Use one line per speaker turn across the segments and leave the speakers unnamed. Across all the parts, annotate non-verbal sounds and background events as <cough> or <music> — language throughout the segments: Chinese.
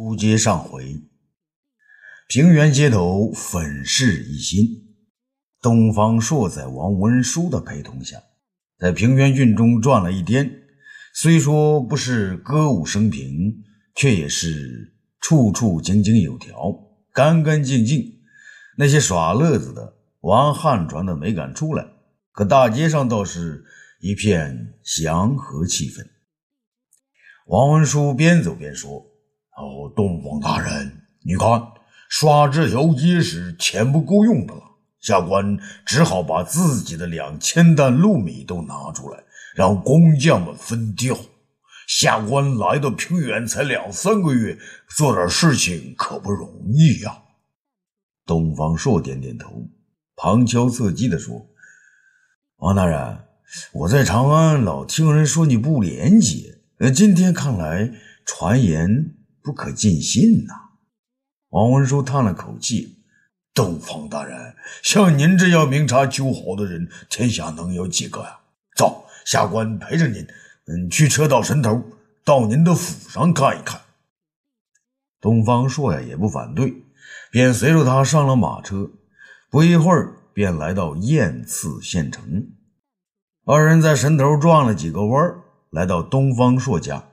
书接上回，平原街头粉饰一新。东方朔在王文书的陪同下，在平原郡中转了一天。虽说不是歌舞升平，却也是处处井井有条，干干净净。那些耍乐子的、玩旱船的没敢出来，可大街上倒是一片祥和气氛。王文书边走边说。哦，东方大人，你看，刷这条街时钱不够用的了，下官只好把自己的两千担禄米都拿出来，让工匠们分掉。下官来到平原才两三个月，做点事情可不容易呀。东方朔点点头，旁敲侧击地说：“王大人，我在长安老听人说你不廉洁，呃，今天看来，传言……”不可尽信呐！王文书叹了口气：“东方大人，像您这样明察秋毫的人，天下能有几个呀？走，下官陪着您，嗯，去车到神头，到您的府上看一看。”东方朔呀，也不反对，便随着他上了马车。不一会儿，便来到燕次县城。二人在神头转了几个弯，来到东方朔家。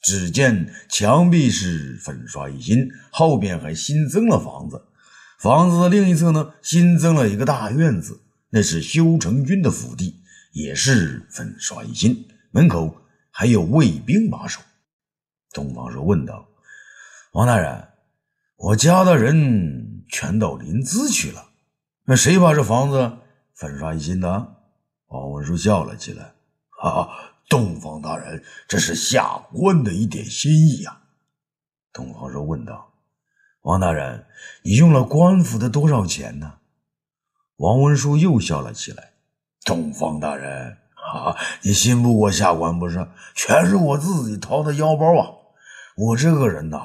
只见墙壁是粉刷一新，后边还新增了房子。房子的另一侧呢，新增了一个大院子，那是修成军的府邸，也是粉刷一新。门口还有卫兵把守。东方朔问道：“王大人，我家的人全到临淄去了，那谁把这房子粉刷一新的？”王文书笑了起来：“哈哈。”东方大人，这是下官的一点心意呀。东方说问道：“王大人，你用了官府的多少钱呢？”王文书又笑了起来：“东方大人，啊，你信不过下官不是？全是我自己掏的腰包啊！我这个人呐，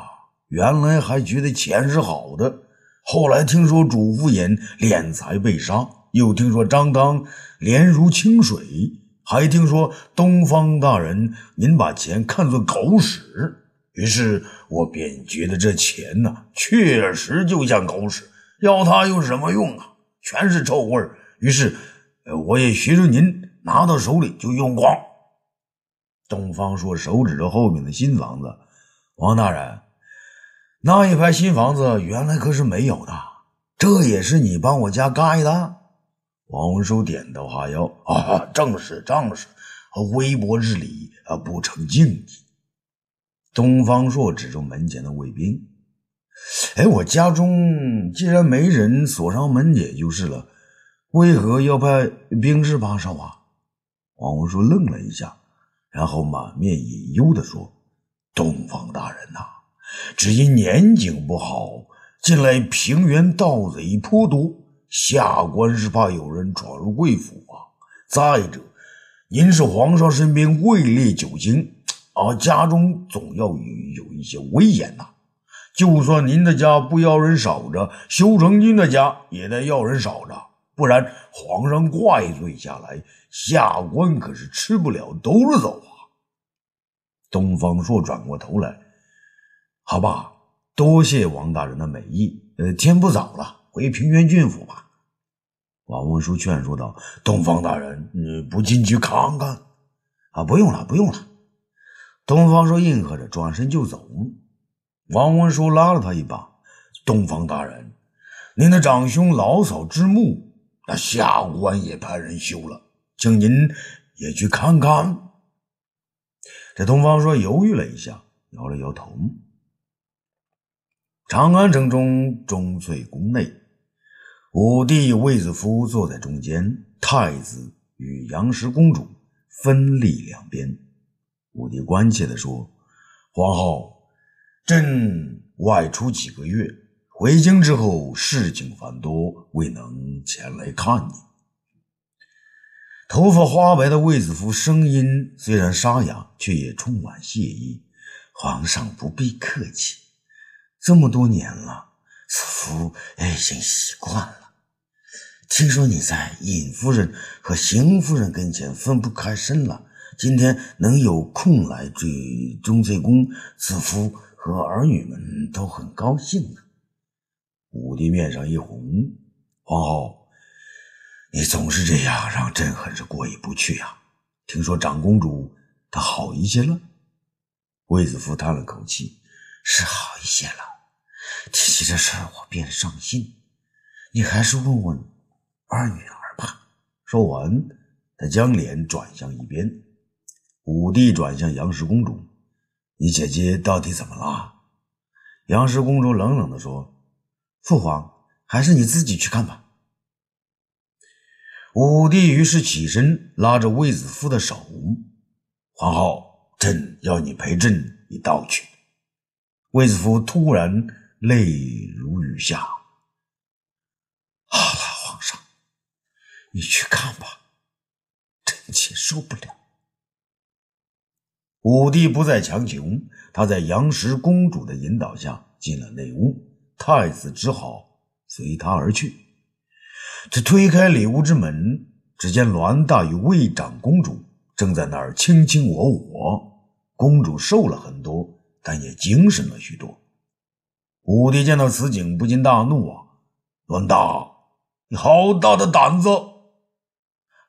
原来还觉得钱是好的，后来听说主父偃敛财被杀，又听说张当廉如清水。”还听说东方大人您把钱看作狗屎，于是我便觉得这钱呐，确实就像狗屎，要它有什么用啊？全是臭味儿。于是，我也学着您拿到手里就用光。东方说，手指着后面的新房子，王大人，那一排新房子原来可是没有的，这也是你帮我家盖的。王文书点头哈腰：“ <laughs> 啊，正是正是，微薄之礼啊，不成敬意。”东方朔指着门前的卫兵：“哎，我家中既然没人锁上门也就是了，为何要派兵士把守啊？”王文书愣了一下，然后满面隐忧地说：“东方大人呐，只因年景不好，近来平原盗贼颇多。”下官是怕有人闯入贵府啊！再者，您是皇上身边位列九卿，啊，家中总要有有一些威严呐。就算您的家不要人守着，修成君的家也得要人守着，不然皇上怪罪下来，下官可是吃不了兜着走啊！东方朔转过头来，好吧，多谢王大人的美意。呃，天不早了，回平原郡府吧。王文书劝说道：“东方大人，你不进去看看？啊，不用了，不用了。”东方说应和着，转身就走。王文书拉了他一把：“东方大人，您的长兄老嫂之墓，那下官也派人修了，请您也去看看。”这东方说犹豫了一下，摇了摇头。长安城中钟粹宫内。武帝卫子夫坐在中间，太子与杨氏公主分立两边。武帝关切地说：“皇后，朕外出几个月，回京之后事情繁多，未能前来看你。”头发花白的卫子夫声音虽然沙哑，却也充满谢意：“皇上不必客气，这么多年了，此夫已经习惯了。”听说你在尹夫人和邢夫人跟前分不开身了，今天能有空来追钟粹宫，子夫和儿女们都很高兴呢。武帝面上一红，皇后，你总是这样，让朕很是过意不去呀。听说长公主她好一些了？卫子夫叹了口气，是好一些了。提起这事儿，我便伤心。你还是问问二女儿吧。说完，他将脸转向一边。武帝转向杨氏公主：“你姐姐到底怎么了？”杨氏公主冷冷地说：“父皇，还是你自己去看吧。”武帝于是起身，拉着卫子夫的手：“皇后，朕要你陪朕一道去。”卫子夫突然泪如雨下。好了，皇上，你去看吧，臣妾受不了。武帝不再强求，他在杨氏公主的引导下进了内屋，太子只好随他而去。这推开里屋之门，只见栾大与魏长公主正在那儿卿卿我我。公主瘦了很多，但也精神了许多。武帝见到此景，不禁大怒啊！栾大！你好大的胆子！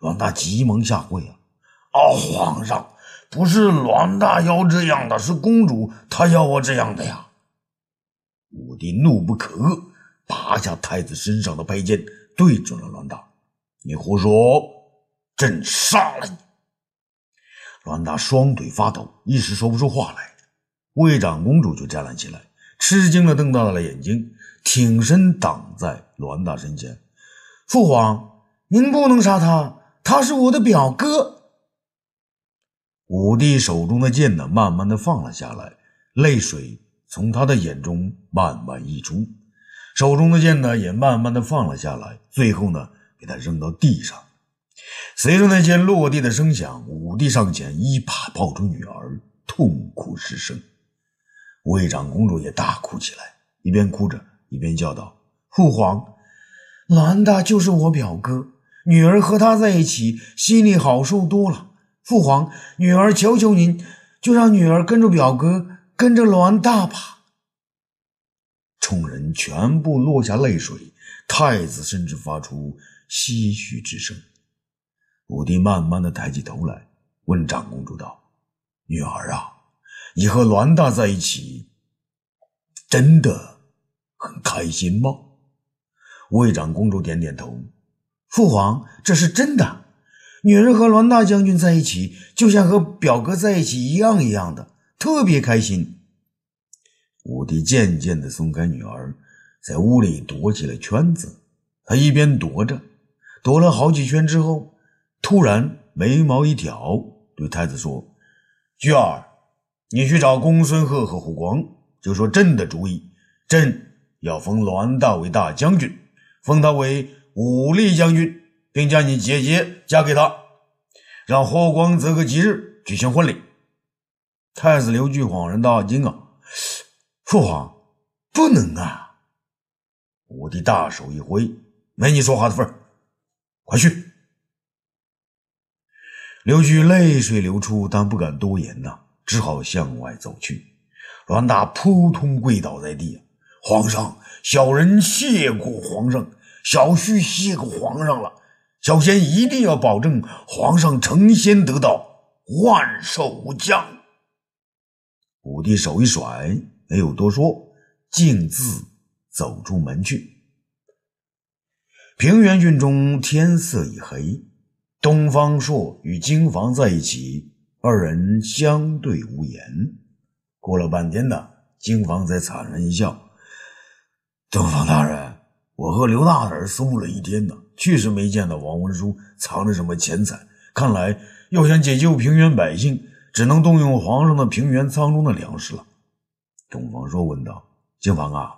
栾大急忙下跪啊！啊，皇上，不是栾大要这样的，是公主她要我这样的呀！武帝怒不可遏，拔下太子身上的佩剑，对准了栾大：“你胡说！朕杀了你！”栾大双腿发抖，一时说不出话来。魏长公主就站了起来，吃惊的瞪大了眼睛，挺身挡在栾大身前。父皇，您不能杀他，他是我的表哥。武帝手中的剑呢，慢慢的放了下来，泪水从他的眼中慢慢溢出，手中的剑呢，也慢慢的放了下来，最后呢，给他扔到地上。随着那剑落地的声响，武帝上前一把抱住女儿，痛哭失声。魏长公主也大哭起来，一边哭着一边叫道：“父皇。”兰大就是我表哥，女儿和他在一起，心里好受多了。父皇，女儿求求您，就让女儿跟着表哥，跟着栾大吧。众人全部落下泪水，太子甚至发出唏嘘之声。武帝慢慢的抬起头来，问长公主道：“女儿啊，你和栾大在一起，真的很开心吗？”魏长公主点点头，父皇，这是真的。女儿和栾大将军在一起，就像和表哥在一起一样一样的，特别开心。武帝渐渐地松开女儿，在屋里躲起了圈子。他一边躲着，躲了好几圈之后，突然眉毛一挑，对太子说：“菊儿，你去找公孙贺和胡光，就说朕的主意，朕要封栾大为大将军。”封他为武力将军，并将你姐姐嫁给他，让霍光择个吉日举行婚礼。太子刘据恍然大惊啊！父皇，不能啊！武帝大手一挥，没你说话的份快去！刘据泪水流出，但不敢多言呐，只好向外走去。栾大扑通跪倒在地。皇上，小人谢过皇上，小婿谢过皇上了。小仙一定要保证皇上成仙得道，万寿无疆。武帝手一甩，没有多说，径自走出门去。平原郡中天色已黑，东方朔与金房在一起，二人相对无言。过了半天呢，金房才惨然一笑。东方大人，我和刘大胆搜了一天呢，确实没见到王文书藏着什么钱财。看来要想解救平原百姓，只能动用皇上的平原仓中的粮食了。东方朔问道：“金房啊，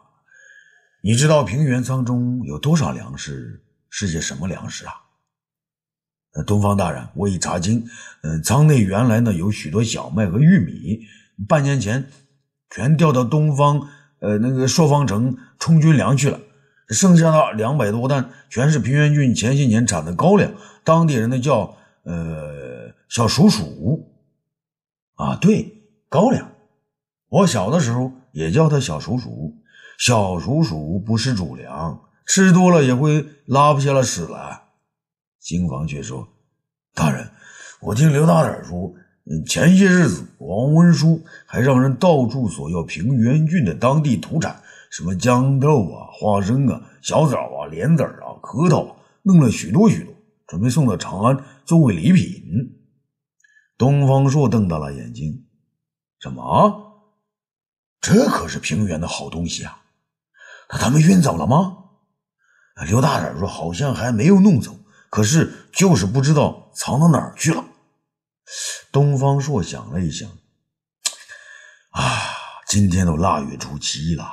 你知道平原仓中有多少粮食？是些什么粮食啊？”东方大人，我已查清，嗯，仓内原来呢有许多小麦和玉米，半年前全调到东方。呃，那个朔方城充军粮去了，剩下的两百多担全是平原郡前些年产的高粱，当地人呢叫呃小鼠鼠。啊，对，高粱。我小的时候也叫他小鼠鼠。小鼠鼠不是主粮，吃多了也会拉不下了屎来。金房却说：“大人，我听刘大胆说，前些日子王文书还让人到处索要平原郡的当地土产，什么豇豆啊、花生啊、小枣啊、莲子啊、核桃，弄了许多许多，准备送到长安作为礼品。”东方朔瞪大了眼睛：“什么？这可是平原的好东西啊！”那他们运走了吗？刘大胆说：“好像还没有弄走，可是就是不知道藏到哪儿去了。”东方朔想了一想：“啊，今天都腊月初七了，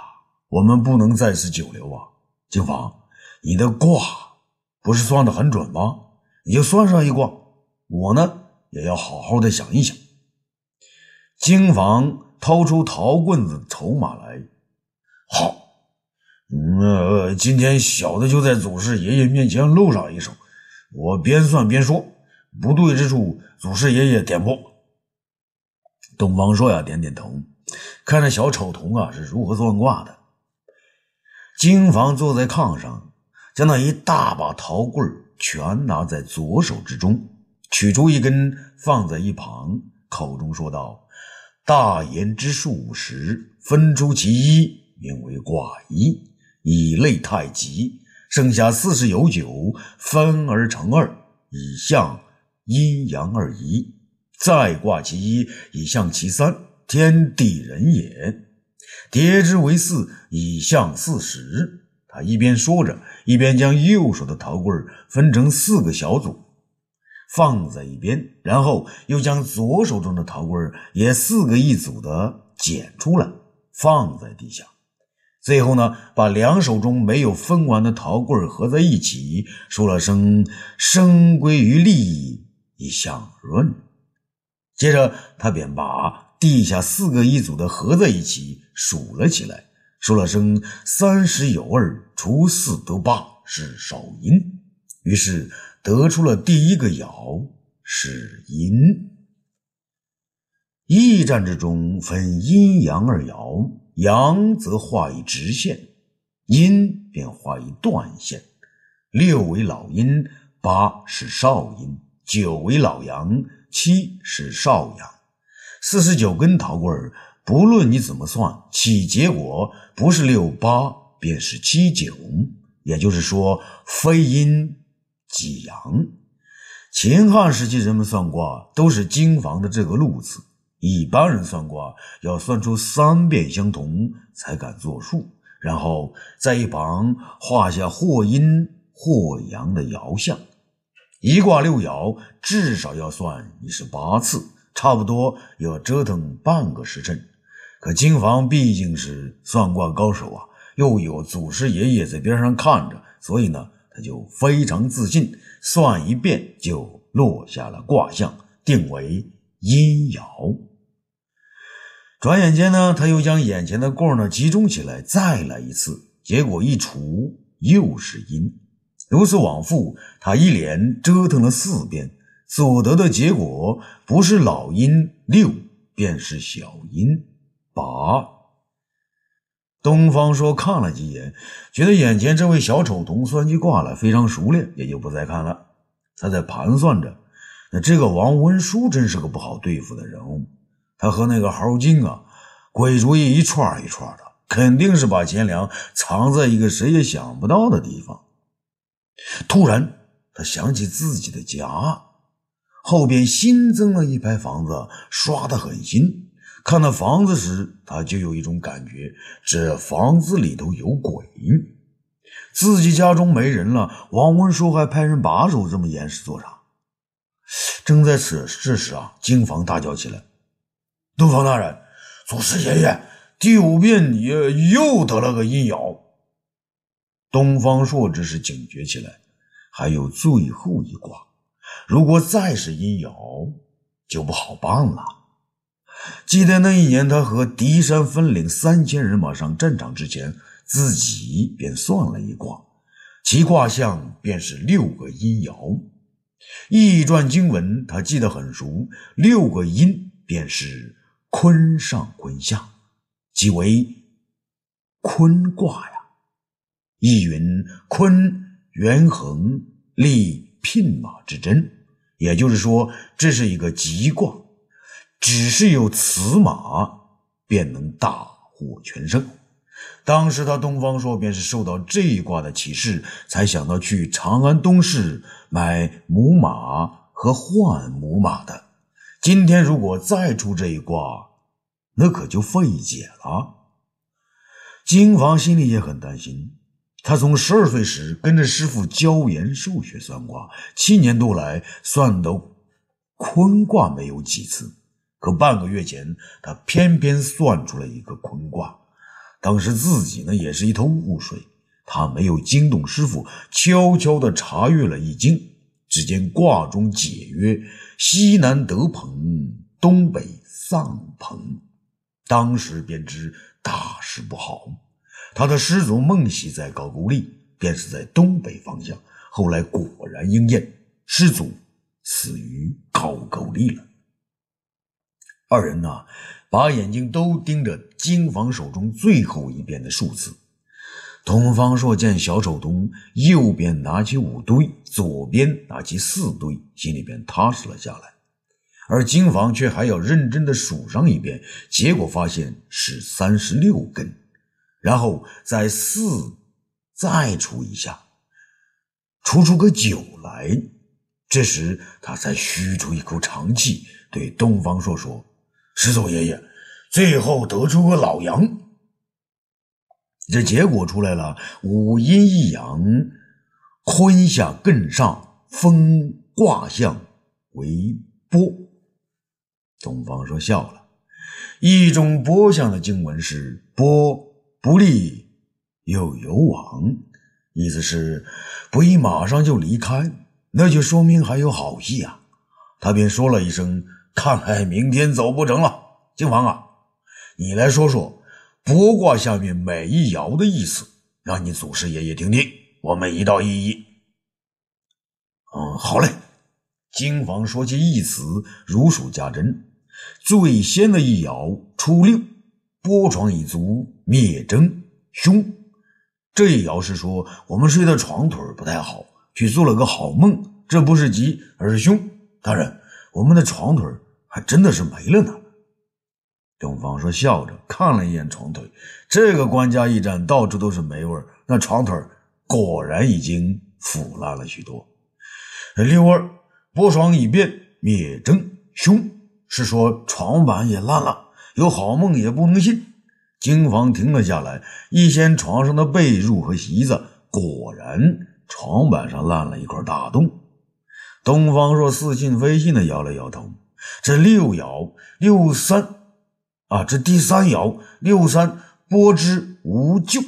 我们不能在此久留啊。金房，你的卦不是算的很准吗？你就算上一卦，我呢也要好好的想一想。”金房掏出陶棍子筹码来，好。呃，今天小的就在祖师爷爷面前露上一手，我边算边说，不对之处，祖师爷爷点拨。东方朔呀，点点头，看着小丑童啊是如何算卦的。金房坐在炕上，将那一大把陶棍全拿在左手之中，取出一根放在一旁，口中说道：“大言之数十，分出其一，名为卦一。”以类太极，剩下四十有九，分而成二，以象阴阳二仪。再卦其一，以象其三，天地人也。叠之为四，以象四时。他一边说着，一边将右手的陶棍分成四个小组，放在一边，然后又将左手中的陶棍也四个一组的捡出来，放在地下。最后呢，把两手中没有分完的陶棍合在一起，说了声“生归于利，以相润”。接着，他便把地下四个一组的合在一起数了起来，说了声“三十有二，除四得八，是少阴”。于是得出了第一个爻是阴。驿站之中分阴阳二爻。阳则画一直线，阴便画一断线。六为老阴，八是少阴，九为老阳，七是少阳。四十九根陶棍不论你怎么算，其结果不是六八，便是七九。也就是说，非阴即阳。秦汉时期人们算卦都是经房的这个路子。一般人算卦要算出三遍相同才敢作数，然后在一旁画下或阴或阳的爻象。一卦六爻至少要算一十八次，差不多要折腾半个时辰。可金房毕竟是算卦高手啊，又有祖师爷爷在边上看着，所以呢，他就非常自信，算一遍就落下了卦象，定为阴爻。转眼间呢，他又将眼前的棍呢集中起来，再来一次，结果一除又是阴，如此往复，他一连折腾了四遍，所得的结果不是老阴六，便是小阴八。东方说看了几眼，觉得眼前这位小丑童算计挂了非常熟练，也就不再看了。他在盘算着，那这个王文书真是个不好对付的人物。他和那个猴精啊，鬼主意一串一串的，肯定是把钱粮藏在一个谁也想不到的地方。突然，他想起自己的家，后边新增了一排房子，刷得很新。看到房子时，他就有一种感觉，这房子里头有鬼。自己家中没人了，王文书还派人把守，这么严实做啥？正在此这时啊，金房大叫起来。东方大人，祖师爷爷第五遍也又得了个阴爻。东方朔只是警觉起来，还有最后一卦，如果再是阴爻，就不好办了。记得那一年，他和狄山分领三千人马上战场之前，自己便算了一卦，其卦象便是六个阴爻。易传经文他记得很熟，六个阴便是。坤上坤下，即为坤卦呀。意云：坤元亨利牝马之贞。也就是说，这是一个吉卦，只是有此马，便能大获全胜。当时他东方朔便是受到这一卦的启示，才想到去长安东市买母马和换母马的。今天如果再出这一卦，那可就费解了。金房心里也很担心，他从十二岁时跟着师傅教研数学算卦，七年多来算的坤卦没有几次，可半个月前他偏偏算出了一个坤卦。当时自己呢也是一头雾水，他没有惊动师傅，悄悄地查阅了易经。只见卦中解曰：“西南得朋，东北丧朋。”当时便知大事不好。他的师祖孟喜在高句丽，便是在东北方向。后来果然应验，师祖死于高句丽了。二人呐。把眼睛都盯着金房手中最后一遍的数字。东方朔见小丑东右边拿起五堆，左边拿起四堆，心里边踏实了下来。而金房却还要认真的数上一遍，结果发现是三十六根，然后再四再除一下，除出个九来。这时他才吁出一口长气，对东方朔说。师祖爷爷，最后得出个老阳，这结果出来了，五阴一阳，坤下艮上，风卦象为波。东方说笑了，一种波象的经文是波不利又有往，意思是不宜马上就离开，那就说明还有好戏啊。他便说了一声。看来明天走不成了，金房啊，你来说说卜卦下面每一爻的意思，让你祖师爷爷听听，我们一道一一。嗯，好嘞。金房说起意思如数家珍，最先的一爻初六，波床已足，灭征凶。这一爻是说我们睡的床腿不太好，去做了个好梦，这不是吉，而是凶。当然，我们的床腿还真的是没了呢。东方说，笑着看了一眼床腿，这个官家驿站到处都是霉味那床腿果然已经腐烂了许多。六二，波床已变，灭征凶，是说床板也烂了，有好梦也不能信。金房停了下来，一掀床上的被褥和席子，果然床板上烂了一块大洞。东方若似信非信的摇了摇头。这六爻六三啊，这第三爻六三波之无咎，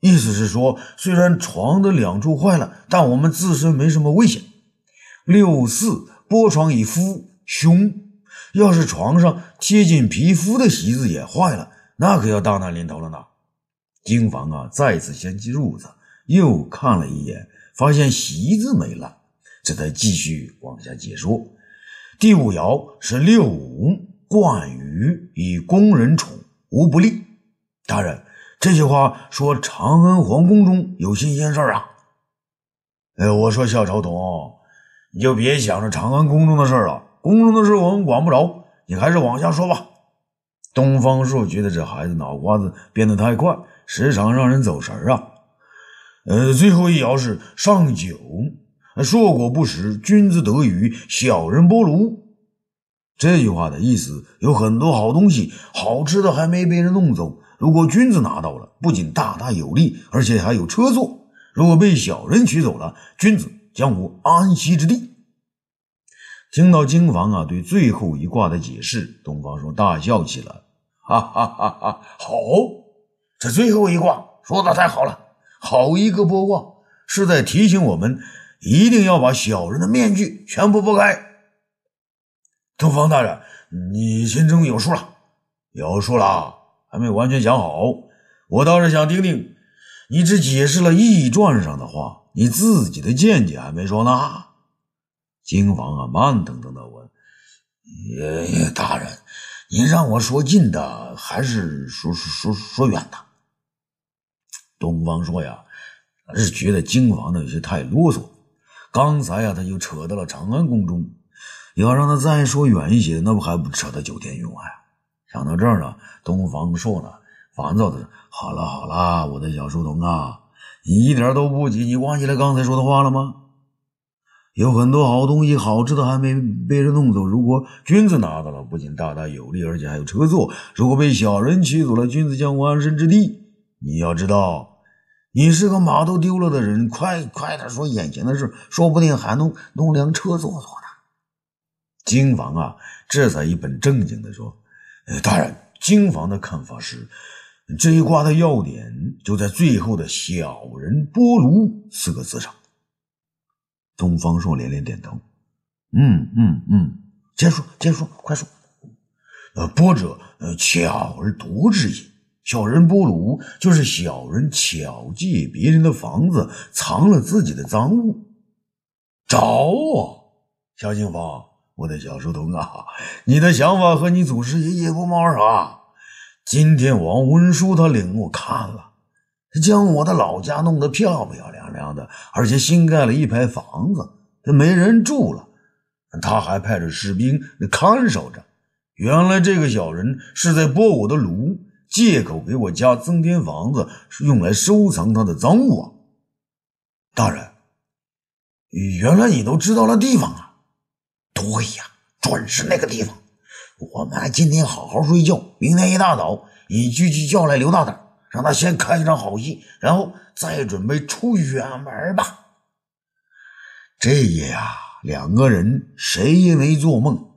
意思是说，虽然床的两处坏了，但我们自身没什么危险。六四波床已敷凶，要是床上贴近皮肤的席子也坏了，那可要大难临头了呢。金房啊，再次掀起褥子，又看了一眼，发现席子没烂，这才继续往下解说。第五爻是六五，冠于以宫人宠，无不利。大人，这句话说长安皇宫中有新鲜事儿啊？哎，我说小朝董，你就别想着长安宫中的事儿了，宫中的事我们管不着，你还是往下说吧。东方朔觉得这孩子脑瓜子变得太快，时常让人走神儿啊。呃，最后一爻是上九。硕果不食，君子得鱼，小人剥炉。这句话的意思有很多好东西，好吃的还没被人弄走。如果君子拿到了，不仅大大有利，而且还有车坐。如果被小人取走了，君子将无安息之地。听到金房啊对最后一卦的解释，东方朔大笑起来，哈哈哈哈！好，这最后一卦说的太好了，好一个波卦，是在提醒我们。一定要把小人的面具全部剥开。东方大人，你心中有数了，有数了，还没完全想好。我倒是想听听，你只解释了易传上的话，你自己的见解还没说呢。金房啊，慢腾腾的问：“爷爷大人，您让我说近的，还是说说说说远的？东方说呀，是觉得京房的有些太啰嗦。刚才呀，他就扯到了长安宫中，要让他再说远一些，那不还不扯到九天云外？想到这儿呢，东方朔呢，烦躁的：“好了好了，我的小书童啊，你一点都不急，你忘记了刚才说的话了吗？”有很多好东西、好吃的还没被人弄走。如果君子拿到了，不仅大大有利，而且还有车坐。如果被小人取走了，君子将无安身之地。你要知道，你是个马都丢了的人，快快点说眼前的事，说不定还能弄辆车坐坐呢。金房啊，这才一本正经的说：“呃大人，金房的看法是，这一卦的要点就在最后的‘小人波炉’四个字上。”东方朔连连点头，嗯嗯嗯，接着说，接着说，快说。呃，波者，呃，巧而独之也。小人波鲁，就是小人巧借别人的房子，藏了自己的赃物。找我，小金房，我的小书童啊，你的想法和你祖师爷也不谋而合。今天王文书他领我看了。将我的老家弄得漂漂亮亮的，而且新盖了一排房子，这没人住了。他还派着士兵看守着。原来这个小人是在剥我的炉，借口给我家增添房子，是用来收藏他的赃物！大人，原来你都知道了地方啊？对呀，准是那个地方。我们今天好好睡觉，明天一大早，你就去叫来刘大胆。让他先看一场好戏，然后再准备出远门吧。这夜啊，两个人谁也没做梦。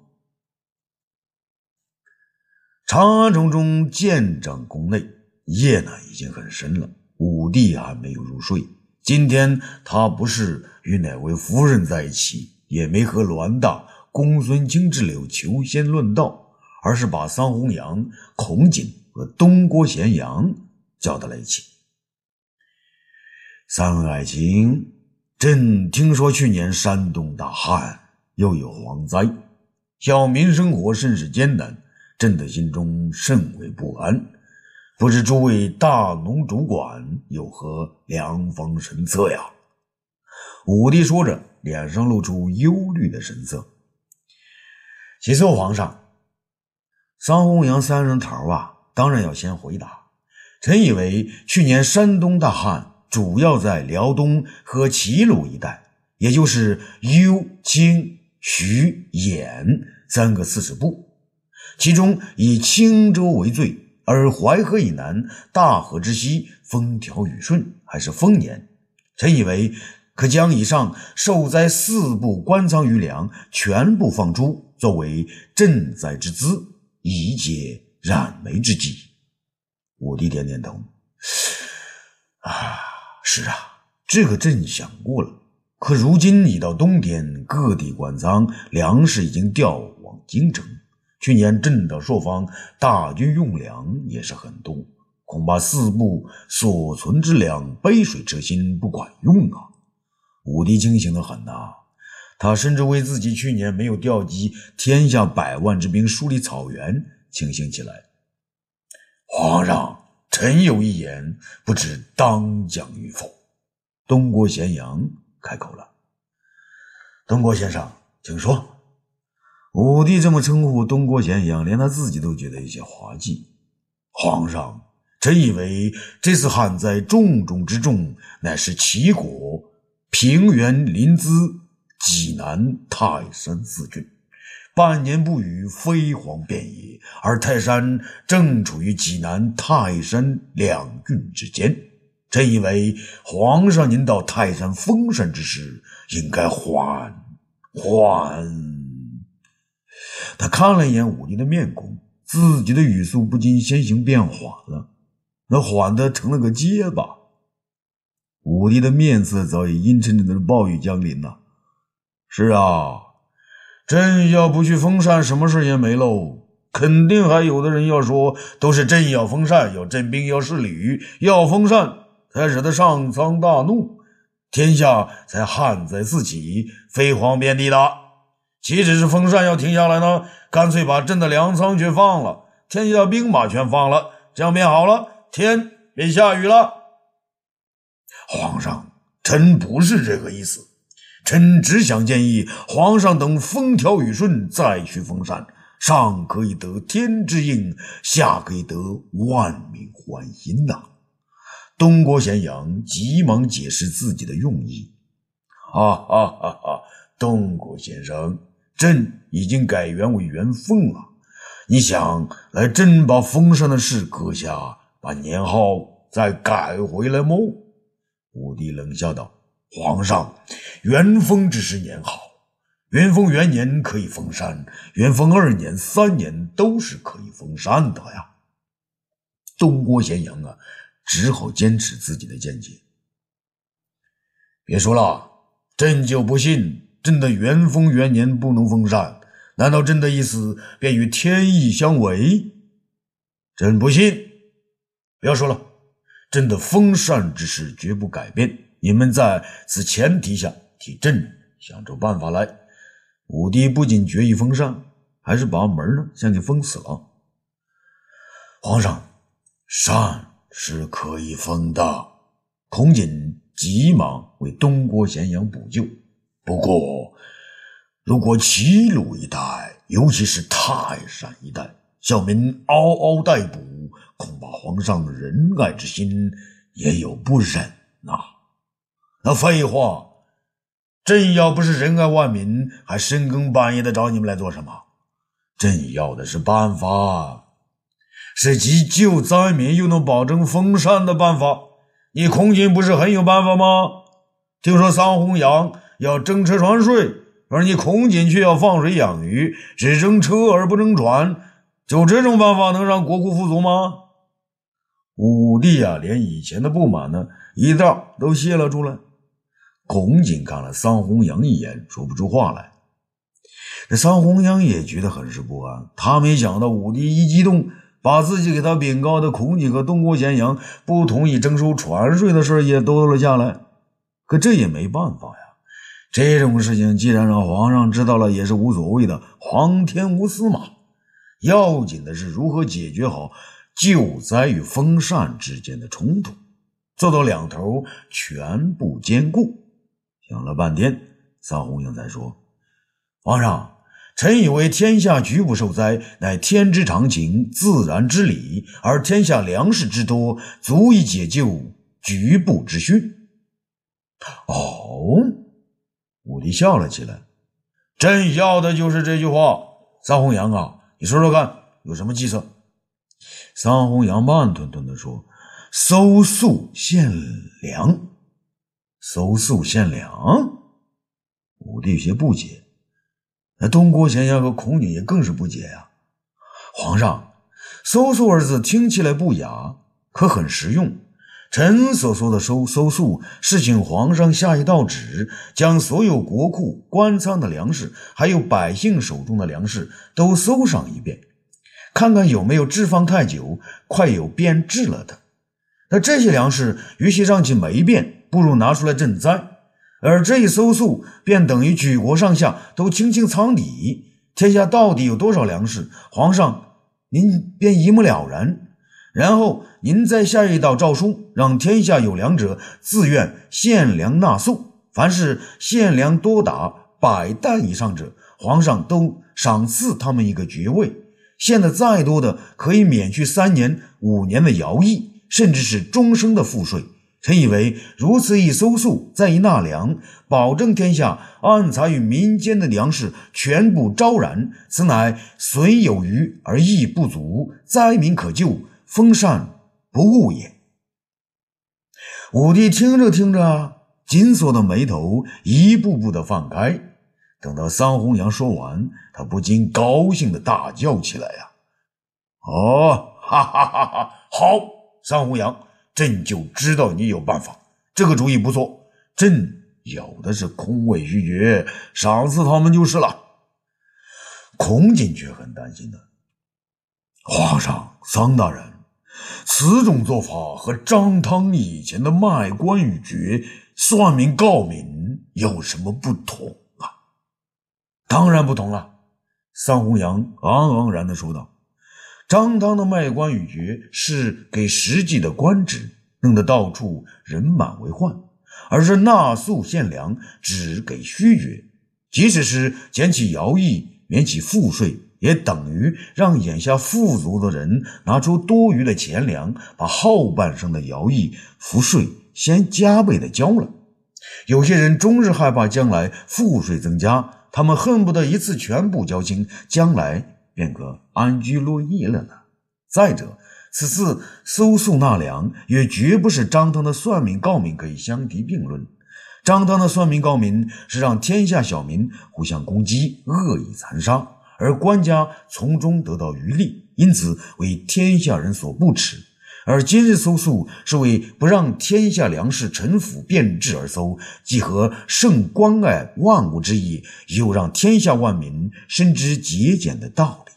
长安城中建长宫内，夜呢已经很深了。武帝还没有入睡。今天他不是与哪位夫人在一起，也没和栾大、公孙卿之流求仙论道，而是把桑弘羊、孔景和东郭咸阳。叫到了一起。三位爱卿，朕听说去年山东大旱，又有蝗灾，小民生活甚是艰难，朕的心中甚为不安。不知诸位大农主管有何良方神策呀？武帝说着，脸上露出忧虑的神色。启奏皇上，桑弘羊三人头啊，当然要先回答。臣以为，去年山东大旱主要在辽东和齐鲁一带，也就是幽、青、徐、兖三个四十部，其中以青州为最。而淮河以南、大河之西，风调雨顺，还是丰年。臣以为，可将以上受灾四部官仓余粮全部放出，作为赈灾之资，以解燃眉之急。武帝点点头，啊，是啊，这个朕想过了。可如今已到冬天，各地官仓粮食已经调往京城。去年朕的朔方大军用粮也是很多，恐怕四部所存之粮杯水车薪，不管用啊！武帝清醒的很呐，他甚至为自己去年没有调集天下百万之兵梳理草原清醒起来。皇上，臣有一言，不知当讲与否。东郭咸阳开口了：“东郭先生，请说。”武帝这么称呼东郭咸阳，连他自己都觉得有些滑稽。皇上，臣以为这次旱灾重中之重，乃是齐国平原临淄、济南、泰山四郡。半年不雨，飞黄遍野，而泰山正处于济南、泰山两郡之间。朕以为，皇上您到泰山封禅之时，应该缓缓。他看了一眼武帝的面孔，自己的语速不禁先行变缓了，那缓的成了个结巴。武帝的面色早已阴沉沉的，暴雨降临了。是啊。朕要不去封禅，什么事也没喽。肯定还有的人要说，都是朕要封禅，要镇兵，要侍旅，要封禅，才惹得上苍大怒，天下才旱灾四起，飞黄遍地的。岂止是封禅要停下来呢？干脆把朕的粮仓全放了，天下兵马全放了，这样便好了，天便下雨了。
皇上，臣不是这个意思，臣只想建议皇上等风调雨顺再去封禅，上可以得天之应，下可以得万民欢心呐。
东郭咸阳急忙解释自己的用意。
哈哈哈哈！东郭先生，朕已经改元为元凤了。你想来朕把封禅的事搁下，把年号再改回来吗？
武帝冷笑道：“
皇上，元丰只是年号，元丰元年可以封禅，元丰二年、三年都是可以封禅的呀。”
东郭咸阳啊！只好坚持自己的见解。别说了，朕就不信朕的元丰元年不能封禅。难道朕的意思便与天意相违？朕不信。不要说了，朕的封禅之事绝不改变。你们在此前提下替朕想出办法来。武帝不仅决意封禅，还是把门呢先给封死了。
皇上，禅。是可以封的，
孔瑾急忙为东郭咸阳补救。
不过，如果齐鲁一带，尤其是泰山一带，小民嗷嗷待哺，恐怕皇上仁爱之心也有不忍呐。
那废话，朕要不是仁爱万民，还深更半夜的找你们来做什么？朕要的是办法。是急救灾民又能保证丰禅的办法。你孔瑾不是很有办法吗？听说桑弘羊要征车船税，而你孔瑾却要放水养鱼，只征车而不征船。就这种办法能让国库富足吗？武帝啊，连以前的不满呢，一道都泄了出来。孔瑾看了桑弘羊一眼，说不出话来。这桑弘羊也觉得很是不安，他没想到武帝一激动。把自己给他禀告的孔瑾和东郭咸阳不同意征收船税的事也兜了下来，可这也没办法呀。这种事情既然让皇上知道了，也是无所谓的。皇天无私嘛，要紧的是如何解决好救灾与封禅之间的冲突，做到两头全部兼顾。想了半天，桑弘羊才说：“皇上。”臣以为天下局部受灾，乃天之常情，自然之理；而天下粮食之多，足以解救局部之需。
哦，
武帝笑了起来。朕要的就是这句话。桑弘羊啊，你说说看，有什么计策？桑弘羊慢吞吞地说：“搜粟献粮，搜粟献粮。”武帝有些不解。那东郭咸阳和孔景也更是不解呀，皇上，“搜粟”二字听起来不雅，可很实用。臣所说的“搜搜粟”，是请皇上下一道旨，将所有国库、官仓的粮食，还有百姓手中的粮食都搜上一遍，看看有没有置放太久、快有变质了的。那这些粮食，与其让其霉变，不如拿出来赈灾。而这一搜粟，便等于举国上下都清清仓底，天下到底有多少粮食，皇上您便一目了然。然后您再下一道诏书，让天下有粮者自愿献粮纳粟，凡是献粮多达百担以上者，皇上都赏赐他们一个爵位；献的再多的，可以免去三年、五年的徭役，甚至是终生的赋税。臣以为，如此一搜粟，再一纳粮，保证天下暗藏于民间的粮食全部昭然，此乃损有余而益不足，灾民可救，封禅不误也。武帝听着听着，紧锁的眉头一步步的放开。等到桑弘羊说完，他不禁高兴的大叫起来呀：“哦，哈哈哈哈！好，桑弘羊。”朕就知道你有办法，这个主意不错。朕有的是空位虚爵，赏赐他们就是了。孔瑾却很担心的，皇上、桑大人，此种做法和张汤以前的卖官鬻爵、算命告民有什么不同啊？
当然不同了。桑弘羊昂昂然地说道：“张汤的卖官鬻爵是给实际的官职，弄得到处人满为患；而是纳粟献粮，只给虚爵。即使是减起徭役，免起赋税，也等于让眼下富足的人拿出多余的钱粮，把后半生的徭役、赋税先加倍的交了。有些人终日害怕将来赋税增加。”他们恨不得一次全部交清，将来便可安居乐业了呢。再者，此次搜粟纳粮也绝不是张汤的算命告民可以相提并论。张汤的算命告民是让天下小民互相攻击、恶意残杀，而官家从中得到余利，因此为天下人所不齿。而今日搜粟是为不让天下粮食陈腐变质而搜，既合圣关爱万物之意，又让天下万民深知节俭的道理，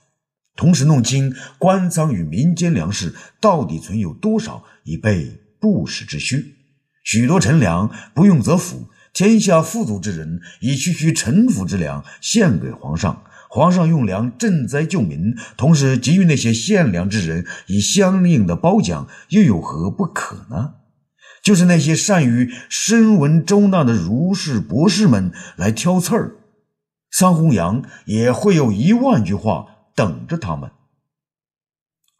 同时弄清官仓与民间粮食到底存有多少，以备不时之需。许多陈粮不用则腐，天下富足之人以区区陈腐之粮献给皇上。皇上用粮赈灾救民，同时给予那些献粮之人以相应的褒奖，又有何不可呢？就是那些善于深闻周纳的儒士博士们来挑刺儿，桑弘羊也会有一万句话等着他们。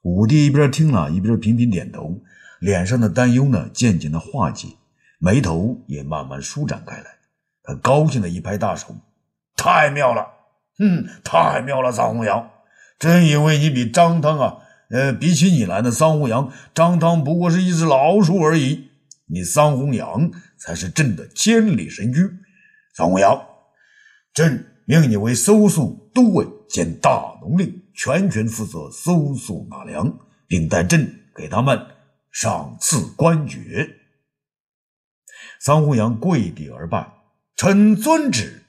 武帝一边听了一边频频点头，脸上的担忧呢渐渐的化解，眉头也慢慢舒展开来。他高兴的一拍大手：“太妙了！”哼，太妙了，桑弘羊，真以为你比张汤啊？呃，比起你来的桑弘羊，张汤不过是一只老鼠而已。你桑弘羊才是朕的千里神驹。桑弘羊，朕命你为搜粟都尉兼大农令，全权负责搜粟纳粮，并代朕给他们赏赐官爵。桑弘羊跪地而拜，臣遵旨。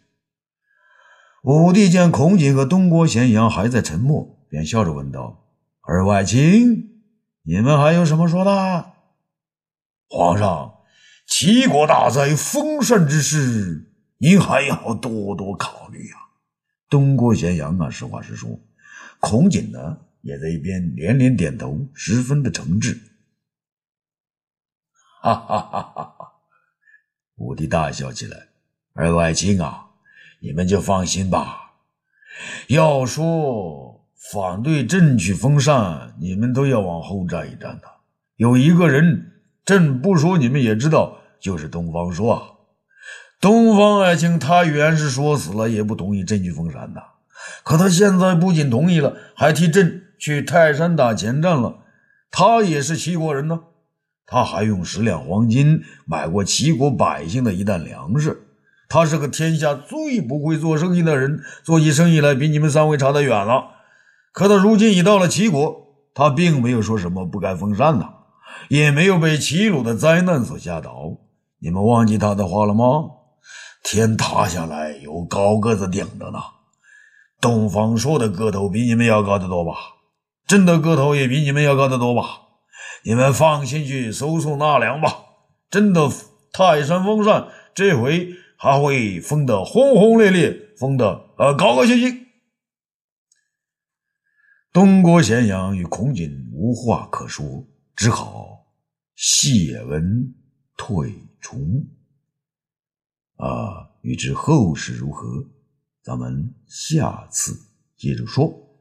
武帝见孔景和东郭咸阳还在沉默，便笑着问道：“二外卿，你们还有什么说的？”皇上，齐国大灾，封禅之事，您还要多多考虑啊。东郭咸阳啊，实话实说。孔景呢，也在一边连连点头，十分的诚挚。哈哈哈哈哈！武帝大笑起来：“二外卿啊！”你们就放心吧。要说反对朕去封禅，你们都要往后站一站的。有一个人，朕不说你们也知道，就是东方朔。东方爱卿他原是说死了也不同意朕去封禅的，可他现在不仅同意了，还替朕去泰山打前站了。他也是齐国人呢，他还用十两黄金买过齐国百姓的一担粮食。他是个天下最不会做生意的人，做起生意来比你们三位差得远了。可他如今已到了齐国，他并没有说什么不该封禅的，也没有被齐鲁的灾难所吓倒。你们忘记他的话了吗？天塌下来有高个子顶着呢。东方朔的个头比你们要高得多吧？朕的个头也比你们要高得多吧？你们放心去搜搜纳粮吧。朕的泰山封禅这回。他会封得轰轰烈烈，封得呃高高兴兴。东郭咸阳与孔瑾无话可说，只好谢文退出。啊，欲知后事如何，咱们下次接着说。